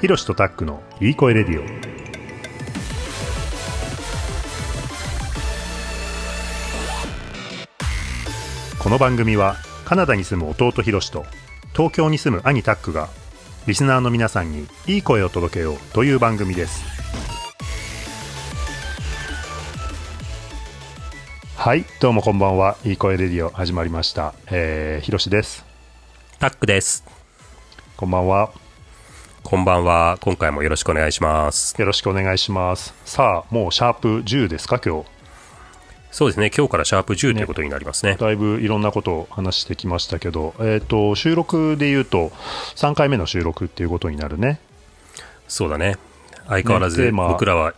ひろしとタックのいい声レディオ。この番組はカナダに住む弟ひろしと東京に住む兄タックがリスナーの皆さんにいい声を届けようという番組です。はいどうもこんばんは。いい声レディオ始まりました。えー、ひろしです。タックです。こんばんはこんばんは。今回もよろしくお願いします。よろしくお願いしますさあもうシャープ10ですか今日？そうですね。今日からシャープ10ということになりますね。だいぶいろんなことを話してきましたけど、えー、と収録でいうと3回目の収録っていうことになるねそうだね。相変わらず僕らは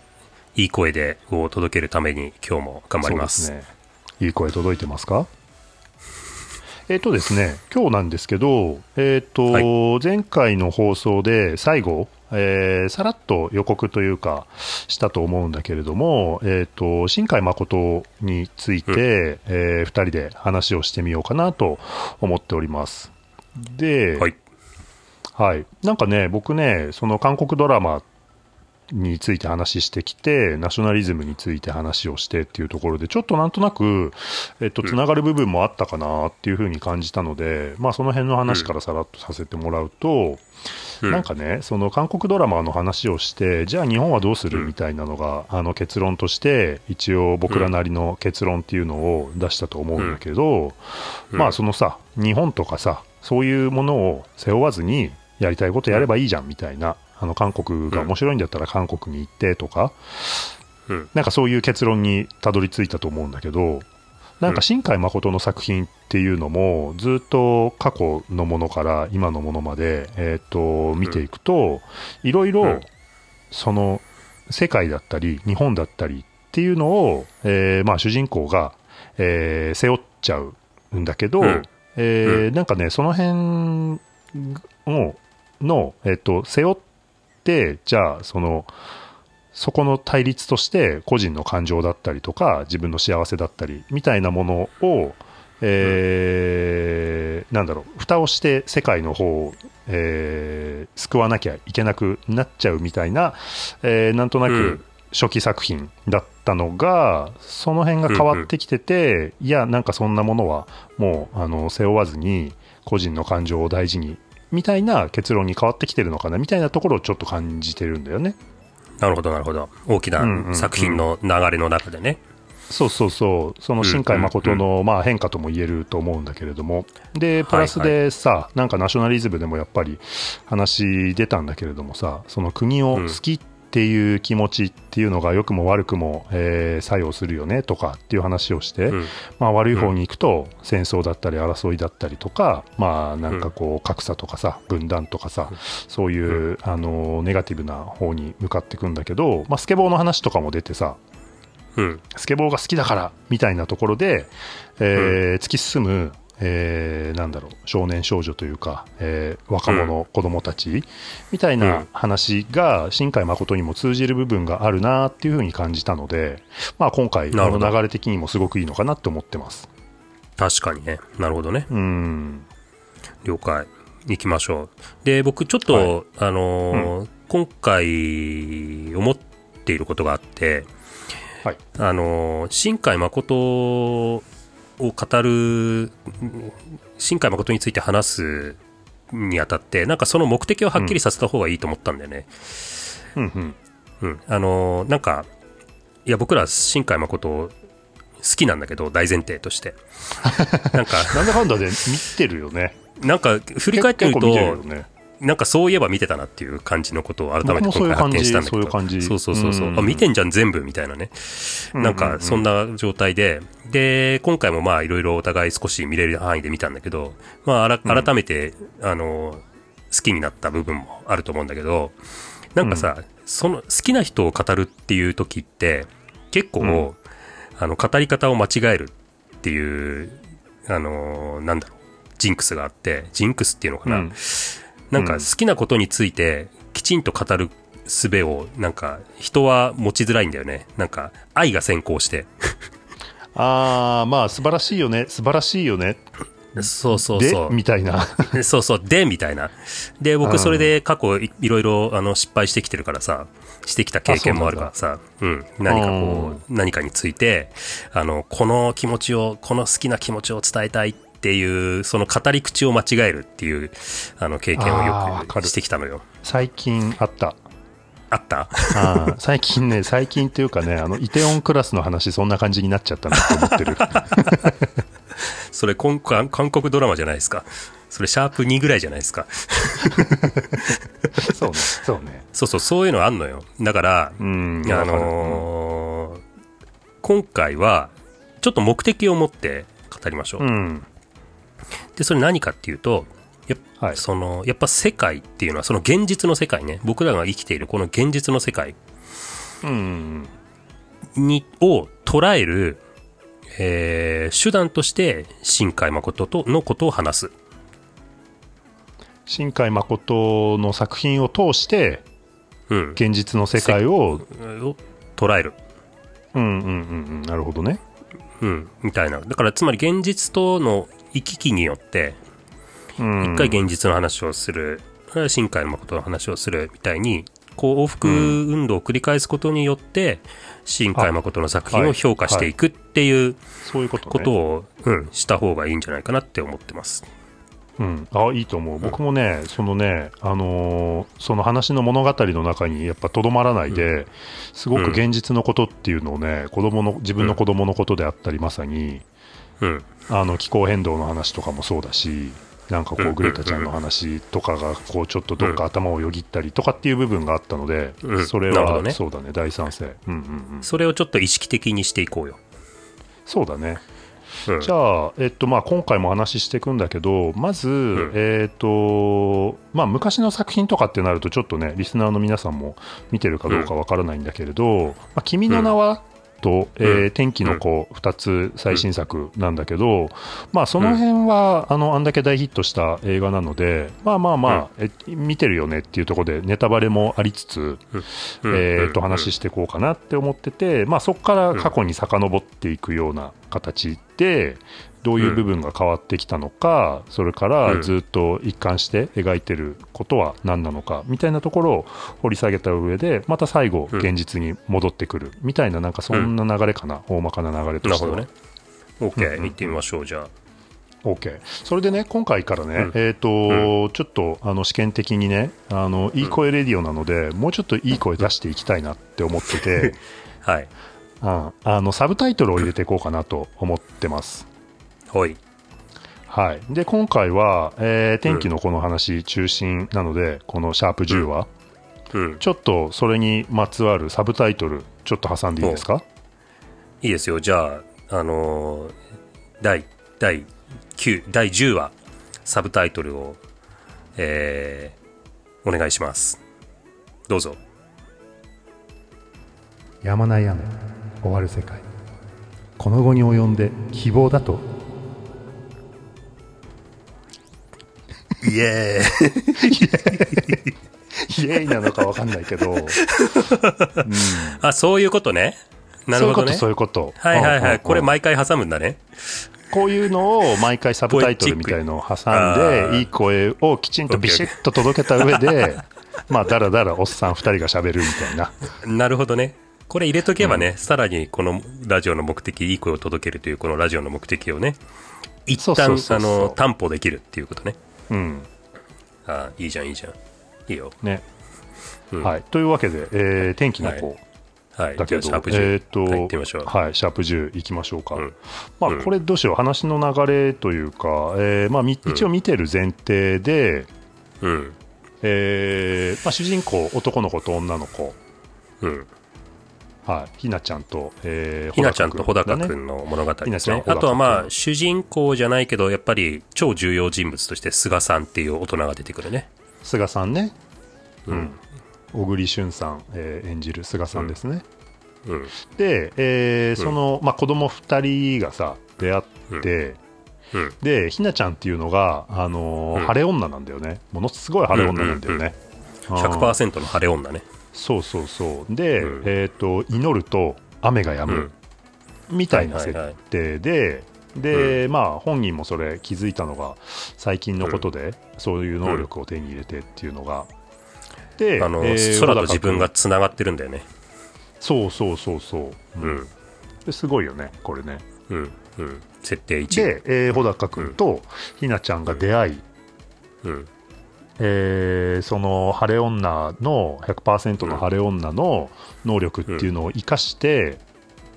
いい声でを届けるために今日も頑張ります。すねいい声届いてますか？えっ、とですね今日なんですけど、えっとは前回の放送で最後、えーさらっと予告というかしたと思うんだけれども、えっと新海誠について、うん。え2人で話をしてみようかなと思っております。で、はい。はい、なんかね、僕ね、その韓国ドラマについて話してきて、ナショナリズムについて話をしてっていうところで、ちょっとなんとなく、えっと、つながる部分もあったかなっていうふうに感じたので、まあ、その辺の話からさらっとさせてもらうと、うん。なんかね、その韓国ドラマの話をして、じゃあ日本はどうする？うん。みたいなのが、あの結論として、一応僕らなりの結論っていうのを出したと思うんだけど、うん。まあそのさ、日本とかさ、そういうものを背負わずに、やりたいことやればいいじゃんみたいな、あの韓国が面白いんだったら韓国に行ってとか、うん。なんかそういう結論にたどり着いたと思うんだけど、なんか新海誠の作品っていうのも、ずっと過去のものから今のものまで、えっ、と、見ていくと、いろいうろん、その、世界だったり、日本だったりっていうのを、えーまあ主人公が、えー背負っちゃうんだけど、うん。えーなんかね、その辺を、の、えっ、と、背負って、じゃあ、その、そこの対立として個人の感情だったりとか自分の幸せだったりみたいなものを、えーなんだろう蓋をして世界の方を、えー救わなきゃいけなくなっちゃうみたいな、えーなんとなくうん。初期作品だったのが、その辺が変わってきてて、いやなんかそんなものはもうあの背負わずに個人の感情を大事にみたいな結論に変わってきてるのかなみたいなところをちょっと感じてるんだよね。なるほど、なるほど。大きなん作品の流れの中でね。そうそうそう、その新海誠の、まあ、変化とも言えると思うんだけれども、で、プラスでさ、なんかナショナリズムでもやっぱり話出たんだけれどもさ、その国を好きっていう気持ちっていうのが良くも悪くも、えー作用するよねとかっていう話をして、うん。まあ、悪い方に行くと戦争だったり争いだったりとか、まあなんかこう格差とかさ分断とかさそういうあのネガティブな方に向かっていくんだけど、まあ、スケボーの話とかも出てさうん。スケボーが好きだからみたいなところで、えー突き進む、えーなんだろう少年少女というか、えー若者、子供たちみたいうなん話が新海誠にも通じる部分があるなっていうふうに感じたので、まあ、今回の流れ的にもすごくいいのかなって思ってます。確かにね。なるほどね。うん了解。行きましょう。で、僕ちょっと、あのー今回思っていることがあって、はいあのー新海誠を語る、新海誠について話すにあたって、なんかその目的をはっきりさせた方がいいと思ったんだよね。うんうんうん。あのーなんか、いや、僕ら新海誠好きなんだけど、大前提として。なんか、なんだかんだで見てるよね。なんか振り返ってみる結構見てるよと、ね。なんかそういえば見てたなっていう感じのことを改めて今回発見したんだけど。そうそうそうそうそう。うん。あ、見てんじゃん全部みたいなね。なんかそんな状態で、で、今回もまあいろいろお互い少し見れる範囲で見たんだけど、まあ改めて、あの、好きになった部分もあると思うんだけど、なんかさ、その好きな人を語るっていう時って、結構、うん。あの、語り方を間違えるっていう、あの、なんだろう、ジンクスがあって、ジンクスっていうのかな。うんなん。か好きなことについてきちんと語る術をなんか人は持ちづらいんだよね。なんか愛が先行して。ああまあ素晴らしいよね。素晴らしいよね。そうそうそう。みたいな。そうそう、で、みたいな。で、僕それで過去いいろいろあの失敗してきてるからさ、してきた経験もあるからさ、うん、何かこう、何かについて、あの、この気持ちを、この好きな気持ちを伝えたい。っていう、その語り口を間違えるっていう、あの、経験をよくしてきたのよ。最近あった。あった？あー最近ね、最近っていうかね、あの、イテオンクラスの話、そんな感じになっちゃったなって思ってる。それ今韓韓国ドラマじゃないですか。それシャープ2ぐらいじゃないですか。そうね、そうね。そうそう、そういうのあんのよ。だから、うん、あのー今回は、ちょっと目的を持って語りましょう。うん。で、それ何かっていうと、やっぱ、はいその、やっぱ世界っていうのは、その現実の世界ね、僕らが生きているこの現実の世界うん。に、を捉える、えー手段として、新海誠とのことを話す。新海誠の作品を通して、うん。現実の世界を、を捉える。うんうんうんうん、なるほどね。うん。みたいな。だから、つまり現実との行き来によって、うん、一回現実の話をする、新海誠の話をするみたいに、こう往復運動を繰り返すことによって、新海誠の作品を評価していくっていうそういうことを、うん、した方がいいんじゃないかなって思ってます。うん、あいいと思う、僕もね、そのね、あのーその話の物語の中にやっぱとどまらないで、すごく現実のことっていうのをね、子供の自分の子供のことであったり、まさに。うん。あの気候変動の話とかもそうだし、なんかこうグレタちゃんの話とかが、こうちょっとどっか頭をよぎったりとかっていう部分があったので、うん。それは、そうだね、大賛成、うんうんうん、それをちょっと意識的にしていこうよ。そうだね。うん。じゃあ、えっとまあ、今回もお話ししていくんだけど、まず、ん。えっとまあ、昔の作品とかってなると、ちょっとね、リスナーの皆さんも見てるかどうかわからないんだけれど、まあ、君の名は、と、えーうん。天気の子2つ最新作なんだけど、まあその辺は、あのあんだけ大ヒットした映画なのでまあまあまあ、え見てるよねっていうところでネタバレもありつつ、うん。えー、とうん。話していこうかなって思ってて、まあ、そこから過去に遡っていくような形でどういう部分が変わってきたのか、それからずっと一貫して描いてることは何なのかみたいなところを掘り下げた上でまた最後うん現実に戻ってくるみたいななんかそんな流れかな、大まかな流れとしては。なるほどね。OK、うんうん行ってみましょう、じゃあ。OK それでね今回からね、うん。えっ、と、ちょっとあの試験的にねあのいい声レディオなので、もうちょっといい声出していきたいなって思ってて、はい。うん、あのサブタイトルを入れていこうかなと思ってます。ほい。はい、で今回は、えー天気のこの話中心なので、この「シャープ #10 は」うん。ちょっとそれにまつわるサブタイトルちょっと挟んでいいですか？いいですよ。じゃあ、あのー第、第9、第10話、サブタイトルを、えー、お願いします。どうぞ。やまない雨終わる世界。この後に及んで希望だと。イエーイ。イエーイなのか分かんないけど、うん、あ、そういうことね。なるほどね。そういうことそういうこと。はいはいはい。うんうんうん。これ毎回挟むんだね。こういうのを毎回サブタイトルみたいのを挟んでいい声をきちんとビシッと届けた上でまあだらだらおっさん2人がしゃべるみたいな。なるほどね。これ入れとけばね、さらにこのラジオの目的、いい声を届けるというこのラジオの目的をね、一旦あの担保できるっていうことね。うんあいいじゃん、いいじゃん。いいよ。ね、うんはいというわけで、えー天気の子はい。だけど、じゃあシャープ10。えーとはい、行ってみましょう。はい、シャープ10いきましょうか、うんまあ、うんこれどうしよう話の流れというか、えーまあ、み一応見てる前提で、うん。えーまあ、主人公男の子と女の子うん。はい、ひなちゃんと、えー、ひなちゃんと穂高だねくんの物語ですね。あとはまあ、主人公じゃないけど、やっぱり超重要人物として菅さんっていう大人が出てくるね。菅さんね、うん。小栗旬さん、えー演じる菅さんですね。うん。で、えーその、まあ、子供2人がさ出会って、うん。でひなちゃんっていうのが、あの晴れ女なんだよねものすごい晴れ女なんだよね、あー100%の晴れ女ね。そうそうそう。で、うん。えっ、と祈ると雨が止む、みたいな設はいはいはい。定で、で、まあ本人もそれ気づいたのが最近のことで、そういう能力を手に入れてっていうのが、で、あの、えー、空と自分がつながってるんだよね。そうそうそうそう、うん、ですごいよねこれね。うんうん。設定1で、えー、穂高君とひなちゃんが出会い、うんえー、その晴れ女の100%の晴れ女の能力っていうのを生かして、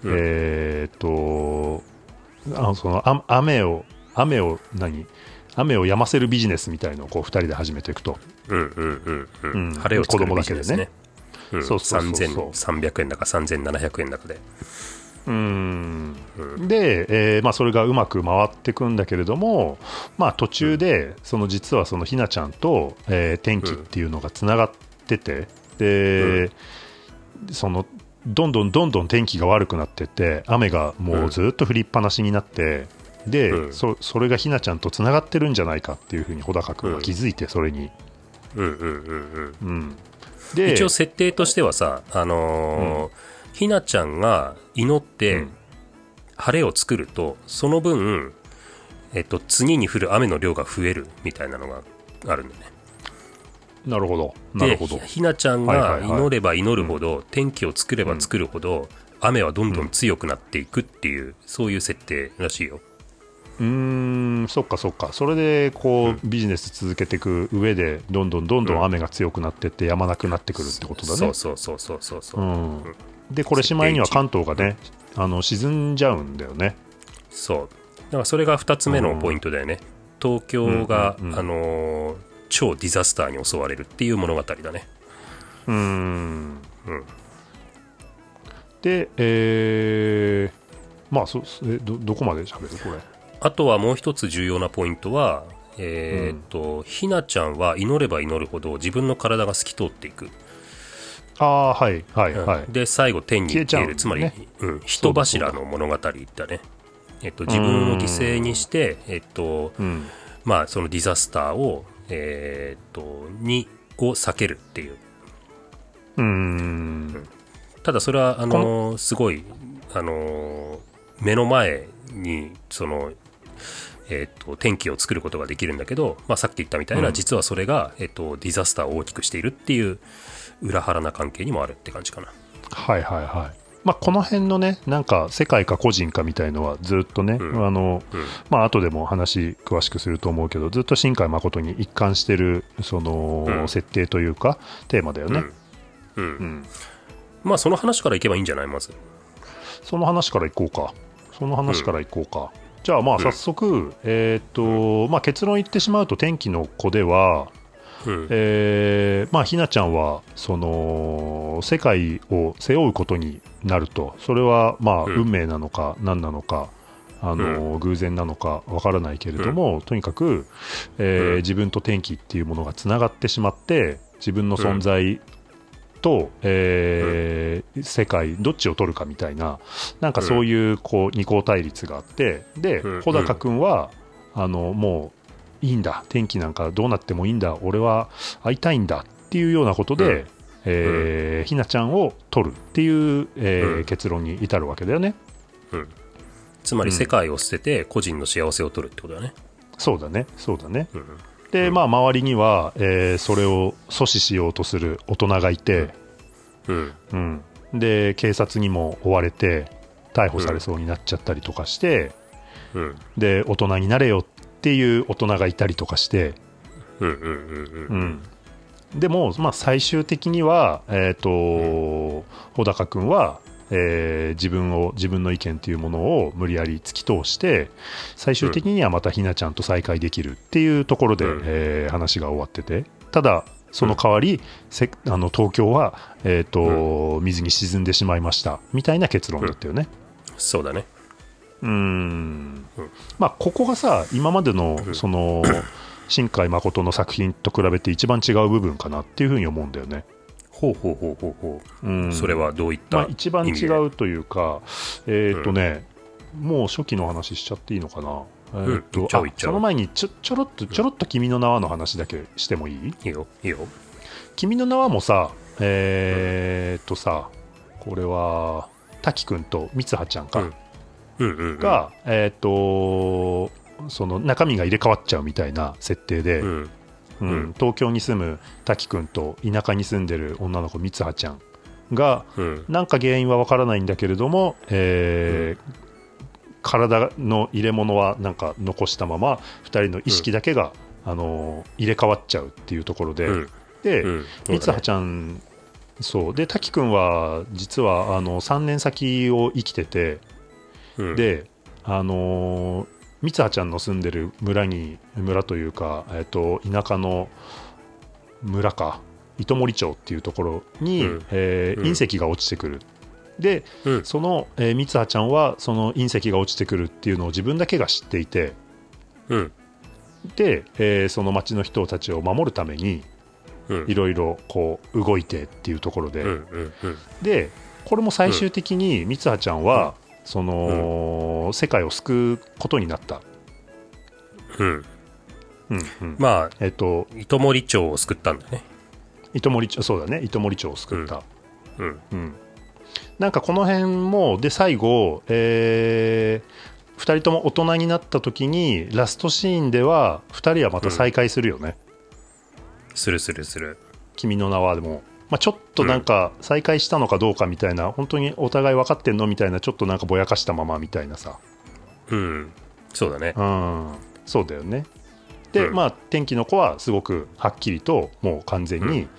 うん、えー、っとあのその雨を雨を何？雨を止ませるビジネスみたいのをこう2人で始めていくと、うんうんうんうん、晴れを作るビジネスね、うん、そうそうそうそう。3300円だか3700円だかで。うんで、えーまあ、それがうまく回っていくんだけれども、まあ、途中でその実はそのひなちゃんと、えー、天気っていうのがつながってて、で、そのどんどんどんどん天気が悪くなってって雨がもうずっと降りっぱなしになって、で、うん、そそれがひなちゃんとつながってるんじゃないかっていうふうに穂高君は気づいてそれに。うんうんうんうん、で一応設定としてはさ、あのーうん、ひなちゃんが祈って晴れを作るとその分、えっと、次に降る雨の量が増えるみたいなのがあるんだね。なるほど。なるほど。ひなちゃんが祈れば祈るほど、天気を作れば作るほど、雨はどんどん強くなっていくっていう、そういう設定らしいよ。うんそっかそっか。それでこう、うん、ビジネス続けていく上でどんどんどんどん雨が強くなってってやまなくなってくるってことだね、そうそうそうそうそうそう、うん、でこれしまいには関東がねあの沈んじゃうんだよね。そう。だからそれが2つ目のポイントだよね、東京が、うんうんうん、あのー、超ディザスターに襲われるっていう物語だね。うん。うん。でえー、まあそえどどこまで喋る？これ。あとはもう一つ重要なポイントは、えー、っと、うん、ひなちゃんは祈れば祈るほど自分の体が透き通っていく。ああ、はい、はい、はい。で、最後、天に消える、つまり、ね、うん、人柱の物語だね。えっと、自分を犠牲にして、えっと、うん、まあ、そのディザスターを、えー、っと、に、を避けるっていう。うん。ただ、それは、あの、すごい、あの、目の前に、その、えーと、天気を作ることができるんだけど、まあ、さっき言ったみたいな、うん、実はそれが、えーと、ディザスターを大きくしているっていう裏腹な関係にもあるって感じかな。はいはいはい。まあ、この辺のね、なんか世界か個人かみたいのはずっとね、うん、あの、うん、まあ後でも話詳しくすると思うけど、ずっと新海誠に一貫してるその、うん、設定というかテーマだよね。うん。まあその話からいけばいいんじゃない？まず。その話からいこうか。その話からいこうか。じゃあまあ早速、うん、えっ、と、まあ、結論言ってしまうと天気の子では、うん、えー、まあ、ひなちゃんはその世界を背負うことになると。それはまあ運命なのか何なのか、あの、うん、偶然なのかわからないけれども、うん、とにかく、えー、自分と天気っていうものがつながってしまって自分の存在と、えー、世界どっちを取るかみたいななんかそういうこう二項対立があってで穂高君はあのもういいんだ天気なんかどうなってもいいんだ俺は会いたいんだっていうようなことで、えー、ひなちゃんを取るっていう、えー、結論に至るわけだよね、うん、つまり世界を捨てて個人の幸せを取るってことだね、そうだね。そうだね、うん。で、まあ、周りには、えー、それを阻止しようとする大人がいて、うん。うん、で警察にも追われて逮捕されそうになっちゃったりとかして、うん、で大人になれよっていう大人がいたりとかして、うんうんうんうん、でも、まあ、最終的には、えーと穂高君はえー、自分を自分の意見というものを無理やり突き通して最終的にはまたひなちゃんと再会できるっていうところで、うん、えー、話が終わってて。ただその代わり、うん、あの東京は、えーと、うん、水に沈んでしまいました。みたいな結論だったよね。そうだねうん。まあここがさ今までのその 新海誠の作品と比べて一番違う部分かなっていうふうに思うんだよね。ほうほうほうほうほう、うん、それはどういった、まあ、一番違うというかえっ、ー、とね、うん、もう初期の話しちゃっていいのかな。えと、うん、その前にちょちょろっとちょろっと君の名はの話だけしてもいい？いいよ。いいよ。君の名はもさえー、っとさこれは滝くんと三葉ちゃんか。が、えっ、とその中身が入れ替わっちゃうみたいな設定で、うん。うんうん東京に住む滝くんと田舎に住んでる女の子三葉ちゃんがうん。なんか原因はわからないんだけれども、えー体の入れ物はなんか残したまま2人の意識だけが、あのー入れ替わっちゃうっていうところで、うん。で、うん。三葉ちゃんそうで滝くんは実はあの3年先を生きてて、うん、であのー三葉ちゃんの住んでる村に村というか、えっと田舎の村か糸守町っていうところに、うんえーうん隕石が落ちてくるでうん。その、えー三葉ちゃんはその隕石が落ちてくるっていうのを自分だけが知っていてうん。で、えーその町の人たちを守るためにうん。いろいろこう動いてっていうところで、うん。でこれも最終的に三葉ちゃんは、その、世界を救うことになった、うん。うんうん。まあ、えっと糸守町を救ったんだね。糸守町そうだね。糸守町を救った、うん。うん。なんかこの辺もで最後、え2人とも大人になった時にラストシーンでは2人はまた再会するよね、するするする。君の名はでも、まあ、ちょっとなんか再会したのかどうかみたいな、本当にお互い分かってんのみたいなちょっとなんかぼやかしたままみたいなさ。うん。そうだね。うん。そうだよね。で、うん。まあ天気の子はすごくはっきりともう完全に、うん。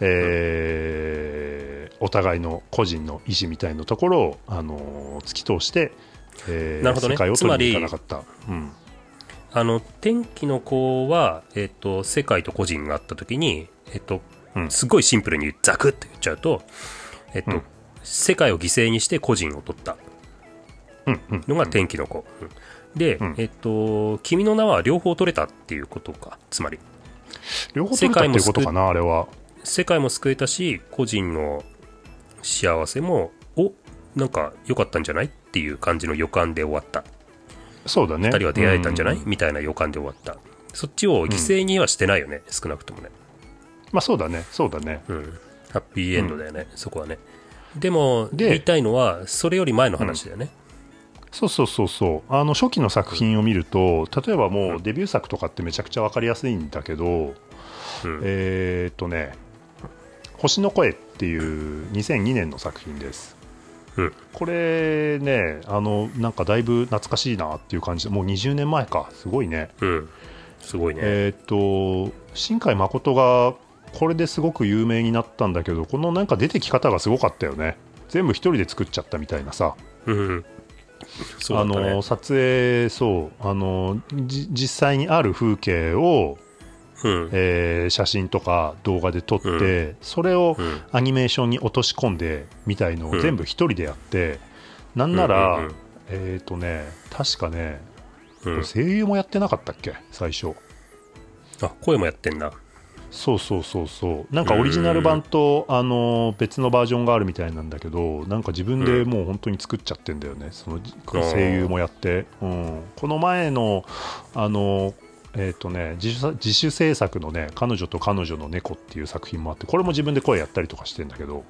えーお互いの個人の意思みたいなところを、あのー突き通して、えーなるほどね。世界を取りに行かなかった、うん。あの、天気の子は、えっ、と、世界と個人があった時に、えっ、と、うんすごいシンプルにザクッて言っちゃうと、えっ、と、うん世界を犠牲にして個人を取ったのが天気の子。うんで、うんえっ、と、君の名は両方取れたっていうことか。つまり、両方取れたっていうことかなあれは世界も救えたし、個人の幸せも、おなんか良かったんじゃないっていう感じの予感で終わった。そうだね二人は出会えたんじゃない、うみたいな予感で終わった。そっちを犠牲にはしてないよね、少なくともね。まあそうだねそうだねうん。ハッピーエンドだよね、そこはね。でも、で言いたいのは、それより前の話だよね。そうそうそうそうあの初期の作品を見ると例えばもうデビュー作とかってめちゃくちゃ分かりやすいんだけど、うん。えーっとね「星の声」っていう2002年の作品ですうん。これねあのなんかだいぶ懐かしいなっていう感じでもう20年前かすごいねうん。すごいね。えーっと新海誠がこれですごく有名になったんだけどこのなんか出てき方がすごかったよね全部一人で作っちゃったみたいなさうん。そうだあの。撮影そうあのじ実際にある風景を、うん。えー写真とか動画で撮って、うそれをうん。アニメーションに落とし込んでみたいのうんを全部一人でやって、なんなら、うんうんうんえっ、とね確かね、うん声優もやってなかったっけ？最初あ、声もやってんだ。そうそうそうそう。なんかオリジナル版と、あの別のバージョンがあるみたいなんだけどなんか自分でもう本当に作っちゃってんだよね、その声優もやって、うん、この前のあのえっ、とね自主自主制作のね「彼女と彼女の猫」っていう作品もあってこれも自分で声やったりとかしてんだけど、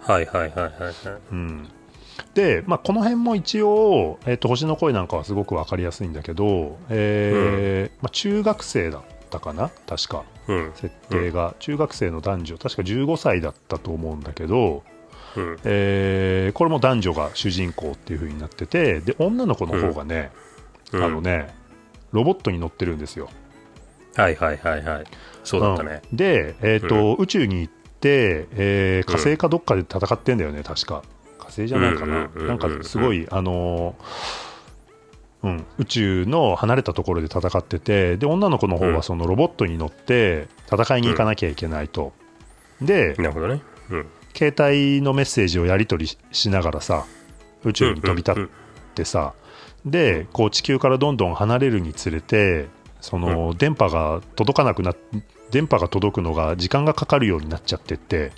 はいはいはいはいはい。うん、で、まあ、この辺も一応、えーと「星の声」なんかはすごく分かりやすいんだけど、えーまあ、中学生だったかな？確か。うん。設定が、中学生の男女。確か15歳だったと思うんだけど、うん。えーこれも男女が主人公っていう風になっててで女の子の方がね、うん。あのねロボットに乗ってるんですよ。はいはいはいはい。そうだったね。うん。で、えーと宇宙に行って、えー火星かどっかで戦ってんだよね確か。火星じゃないかな、うんうんうんうん。なんかすごい、あのーうん、宇宙の離れたところで戦っててで女の子の方はそのロボットに乗って戦いに行かなきゃいけないと。でなるほどね。うん。携帯のメッセージをやり取りししながらさ宇宙に飛び立ってさ、でこう地球からどんどん離れるにつれてその、電波が届かなくなっ電波が届くのが時間がかかるようになっちゃってって、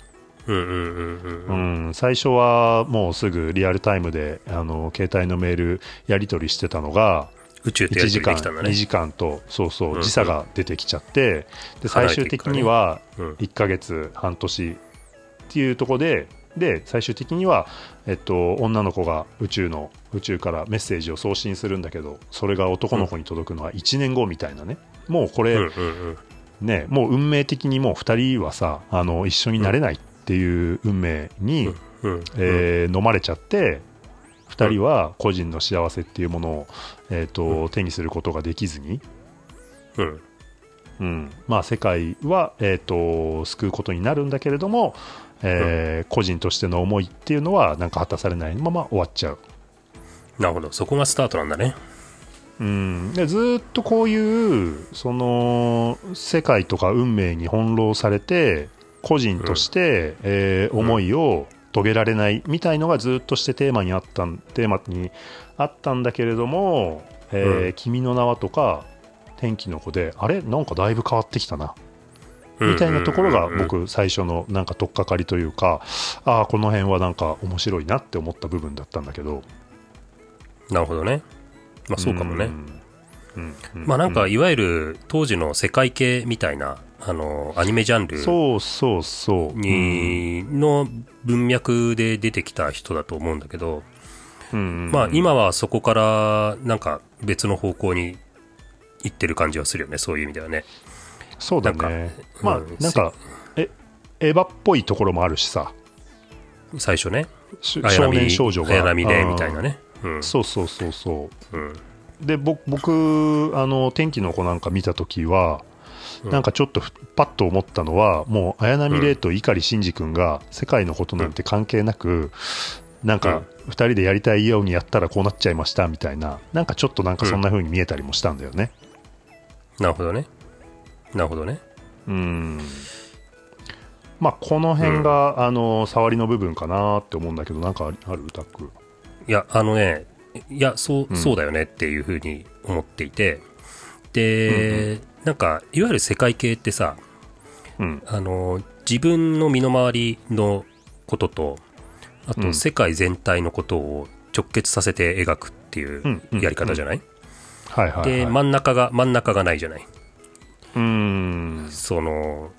最初はもうすぐリアルタイムであの携帯のメールやり取りしてたのが1宇宙ってやり時間取りできたんだね。2時間とそうそううん時差が出てきちゃってで最終的にはうん。1ヶ月半年っていうところでで最終的には、えっと、女の子が宇宙の宇宙からメッセージを送信するんだけどそれが男の子に届くのは1年後みたいなね、もうこれ、運命的にもう2人はさあの一緒になれないっていう運命に、うんえー飲まれちゃって2人は個人の幸せっていうものを、えーと手にすることができずに、うん。うん。まあ、世界は、えー、と救うことになるんだけれども、えー個人としての思いっていうのはなんか果たされないまま終わっちゃう。なるほど。そこがスタートなんだね。うん、でずーっとこういうその世界とか運命に翻弄されて個人として、えー思いを遂げられないみたいのがずっとしてテーマにあったんテーマにあったんだけれども「えーうん。君の名は」とか「天気の子で」あれ？なんかだいぶ変わってきたな。みたいなところがうんうんうんうん僕最初のなんか取っかかりというかああこの辺はなんか面白いなって思った部分だったんだけど。なるほどね。まあそうかもね。うんうんうんまあなんかいわゆる当時の世界系みたいなあのアニメジャンルそうそうそう。にの文脈で出てきた人だと思うんだけど、うんうんまあ今はそこからなんか別の方向に行ってる感じはするよねそういう意味ではねそうだね。かまあうんなんか、え、エヴァっぽいところもあるしさ。最初ねし少年少女が。綾波レイみたいなね。ねうんそうそうそうそうんう。で、ぼ僕、あの、天気の子なんか見たときは、うん。なんかちょっとふパッと思ったのは、もう綾波レイと碇シンジ君が世界のことなんて関係なく、なんか2人でやりたいようにやったらこうなっちゃいましたみたいな、なんかちょっとなんかそんな風に見えたりもしたんだよね。なるほどね。なるほどね。うん。まあこの辺が、あの触りの部分かなって思うんだけどなんかある？ある？タックいやあのねいやそう,、うん。そうだよねっていうふうに思っていて。で、なんかいわゆる世界系ってさうん。あの自分の身の回りのこととあうん。と世界全体のことを直結させて描くっていううんうんやり方じゃない、で真ん中が真ん中がないじゃない？うん。その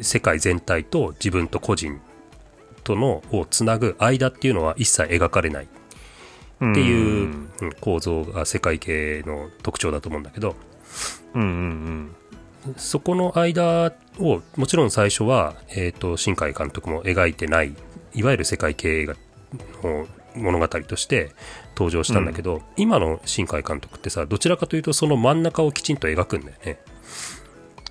世界全体と自分と個人とのをつなぐ間っていうのは一切描かれないっていううんうん構造が世界系の特徴だと思うんだけど。うんうんそこの間をもちろん最初は、えー、と新海監督も描いてないいわゆる世界系がの物語として登場したんだけど、今の新海監督ってさどちらかというとその真ん中をきちんと描くんだよね。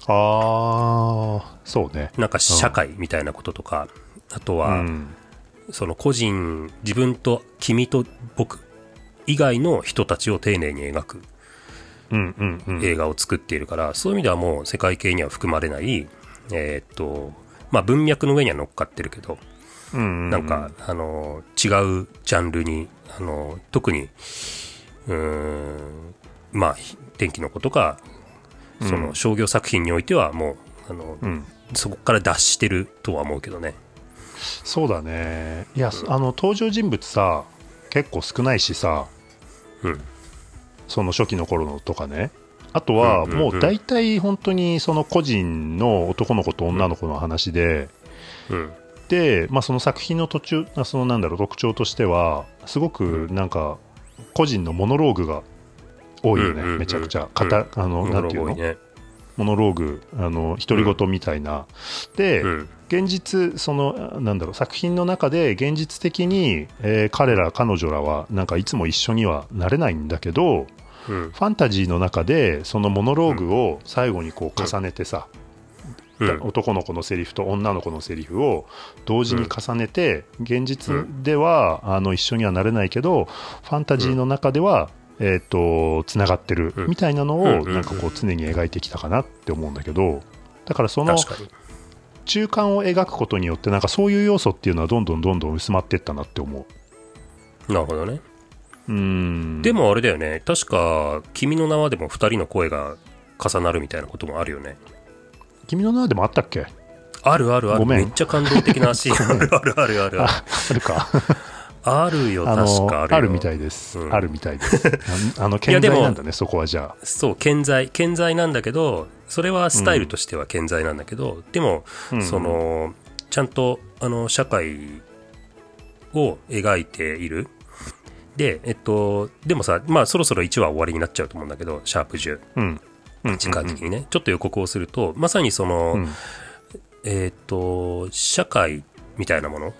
ああそうね。なんか社会みたいなこととか、あとは、うんその個人自分と君と僕以外の人たちを丁寧に描く映画を作っているから、そういう意味ではもう世界系には含まれない、えーっと、まあ文脈の上には乗っかってるけど、なんか、あの、違うジャンルに、あの、特に、うーん、まあ、天気の子とか、その商業作品においてはもう、あの、うん。そこから脱してるとは思うけどね。そうだね。いや、あの登場人物さ結構少ないしさうん。その初期の頃のとかね。あとはうんうんうん。もう大体本当にその個人の男の子と女の子の話で、うん。で、まあ、その作品の途中あそのなんだろう特徴としてはすごくなんか個人のモノローグが多いよね、うんうんうん。めちゃくちゃ。かた、あのなんていうの、ね。モノローグあの独り言みたいな、で、うん。現実そのなんだろう作品の中で現実的に、えー彼ら彼女らはなんかいつも一緒にはなれないんだけどうん。ファンタジーの中でそのモノローグを最後にこう重ねてさ、うん。男の子のセリフと女の子のセリフを同時に重ねて、現実ではあの一緒にはなれないけどファンタジーの中では、えー、とつながってるうんみたいなのを、なんかこう常に描いてきたかなって思うんだけどだからその。中間を描くことによってなんかそういう要素っていうのはどんどんどんどん薄まっていったなって思うなるほどね。うーんでもあれだよね。確か、君の名はでも二人の声が重なるみたいなこともあるよね。君の名はでもあったっけ？あるあるある。ごめんめっちゃ感動的なシーン。あるあるあるあるある。ああるかあるよ、あ確かあるあるみたいです、うん。あるみたいです。あ あの健やでも在なんだねそこはじゃあ。そう、健在。健在なんだけど、それはスタイルとしては健在なんだけど、でも、うん。その、ちゃんと、あの、社会を描いている。で、えっと、でもさ、まあそろそろ1話終わりになっちゃうと思うんだけど、シャープ10。うん。うん。時間的にね、ちょっと予告をすると、まさにその、うん。えっと、社会みたいなもの、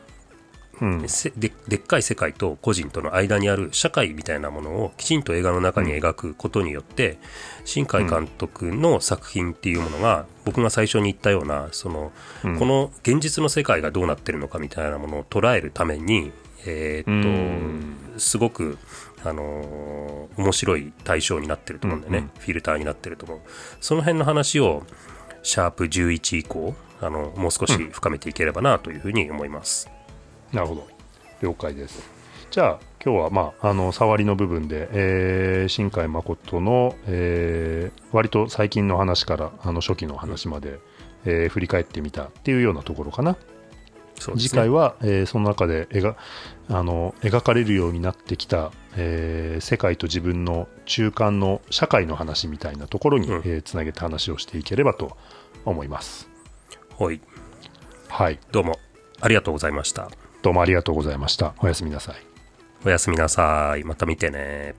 うん。せででっかい世界と個人との間にある社会みたいなものをきちんと映画の中に描くことによって、新海監督の作品っていうものが、僕が最初に言ったようなその、うん。この現実の世界がどうなってるのかみたいなものを捉えるために、えーっとうん。すごく、あのー面白い対象になってると思うんだよね、うんうん。フィルターになってると思う。その辺の話をシャープ11以降あのもう少し深めていければなというふうに思います、なるほど。了解です。じゃあ、今日は、まあ、あの、触りの部分で、えー新海誠の、えー割と最近の話から、あの、初期の話まで、えー振り返ってみたっていうようなところかな。ね次回は、えーその中で描あの描かれるようになってきた、えー世界と自分の中間の社会の話みたいなところに、うんえーつなげて話をしていければと思います。はいはい。どうもありがとうございましたどうもありがとうございました。おやすみなさい。おやすみなさいまた見てね